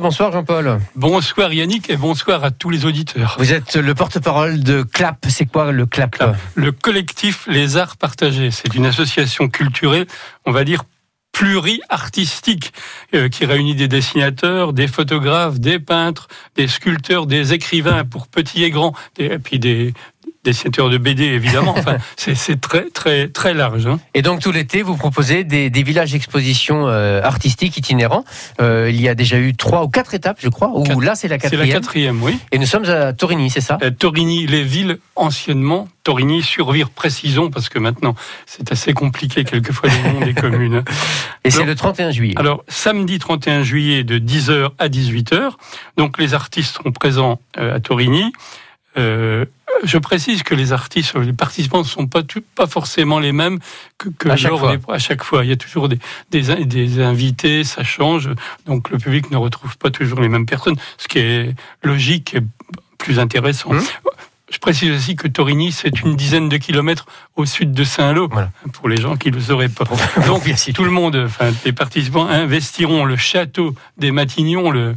bonsoir Jean-Paul. Bonsoir Yannick et bonsoir à tous les auditeurs. Vous êtes le porte-parole de CLAP. C'est quoi le CLAP, Le collectif Les Arts Partagés. C'est une association culturelle, on va dire pluri-artistique euh, qui réunit des dessinateurs, des photographes, des peintres, des sculpteurs, des écrivains pour petits et grands, et puis des, dessinateurs de BD, évidemment. Enfin, c'est très, très, très large. Hein. Et donc, tout l'été, vous proposez des, des villages expositions euh, artistiques itinérants. Euh, il y a déjà eu trois ou quatre étapes, je crois, là, c'est la quatrième. C'est la quatrième, oui. Et nous sommes à Torigny, c'est ça? Euh, Torigny, les villes anciennement. Torigny, survire, précisons, parce que maintenant, c'est assez compliqué quelquefois le nom des communes. Et c'est le 31 juillet. Alors, samedi 31 juillet, de 10h à 18h. Donc, les artistes seront présents à Torigny. Euh, je précise que les artistes, les participants ne sont pas, pas forcément les mêmes que, que à, chaque fois. à chaque fois. Il y a toujours des, des, des, invités, ça change, donc le public ne retrouve pas toujours les mêmes personnes, ce qui est logique et plus intéressant. Hum. Je précise aussi que Torigny, c'est une dizaine de kilomètres au sud de Saint-Lô, pour les gens qui ne le sauraient pas. Donc, tout le monde, enfin, les participants investiront le château des Matignons, le,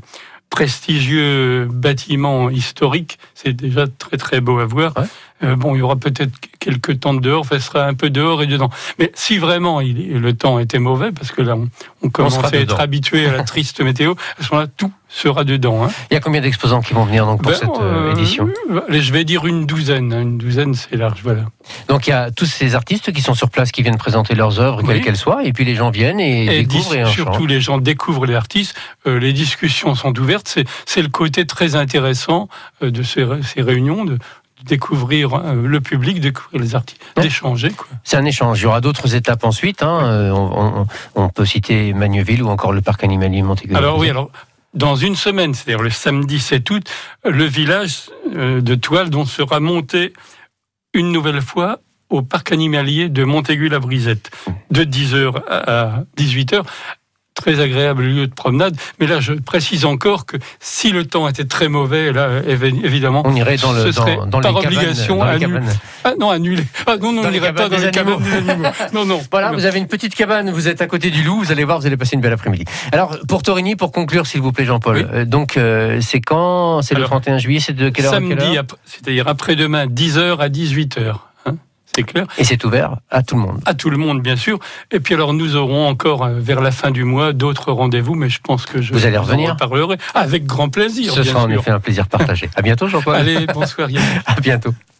prestigieux bâtiment historique. C'est déjà très très beau à voir. Euh, bon, il y aura peut-être quelques temps de dehors, ça sera un peu dehors et dedans. Mais si vraiment il, le temps était mauvais, parce que là on, commence à être habitué à la triste météo, à ce moment-là tout sera dedans. Hein. Il y a combien d'exposants qui vont venir donc pour ben, cette euh, euh, édition? Je vais dire une douzaine. Hein. Une douzaine, c'est large, voilà. Donc il y a tous ces artistes qui sont sur place, qui viennent présenter leurs œuvres, quelles qu'elles soient, et puis les gens viennent et, découvrent. Et surtout, les gens découvrent les artistes. les discussions sont ouvertes. C'est le côté très intéressant de ces, ces réunions, de, découvrir euh, le public, découvrir les artistes, d'échanger. C'est un échange. Il y aura d'autres étapes ensuite. Hein. Euh, on, peut citer Magneville ou encore le parc animalier Montaigu. Alors oui, alors dans une semaine, c'est-à-dire le samedi 7 août, le village euh, de Toile dont sera monté une nouvelle fois au parc animalier de Montaigu-la-Brisette, de 10h à 18h, très agréable lieu de promenade. Mais là, je précise encore que si le temps était très mauvais, là, évidemment, on irait dans le, ce serait dans, par obligation cabanes, Ah non, annulé. Ah non, non, on n'irait pas dans les cabanes des animaux. non, non. Voilà, vous avez une petite cabane, vous êtes à côté du loup, vous allez voir, vous allez passer une belle après-midi. Alors, pour Torigny, pour conclure, s'il vous plaît, Jean-Paul, euh, donc euh, c'est quand? C'est le 31 juillet, c'est de quelle heure Samedi, c'est-à-dire après-demain, 10h à 18h c'est clair. Et c'est ouvert à tout le monde. À tout le monde, bien sûr. Et puis alors, nous aurons encore euh, vers la fin du mois d'autres rendez-vous, mais je pense que je vous allez revenir. parlerai avec grand plaisir. Ce sera en effet un plaisir partagé. à bientôt, Jean-Paul. Allez, bonsoir. à bientôt.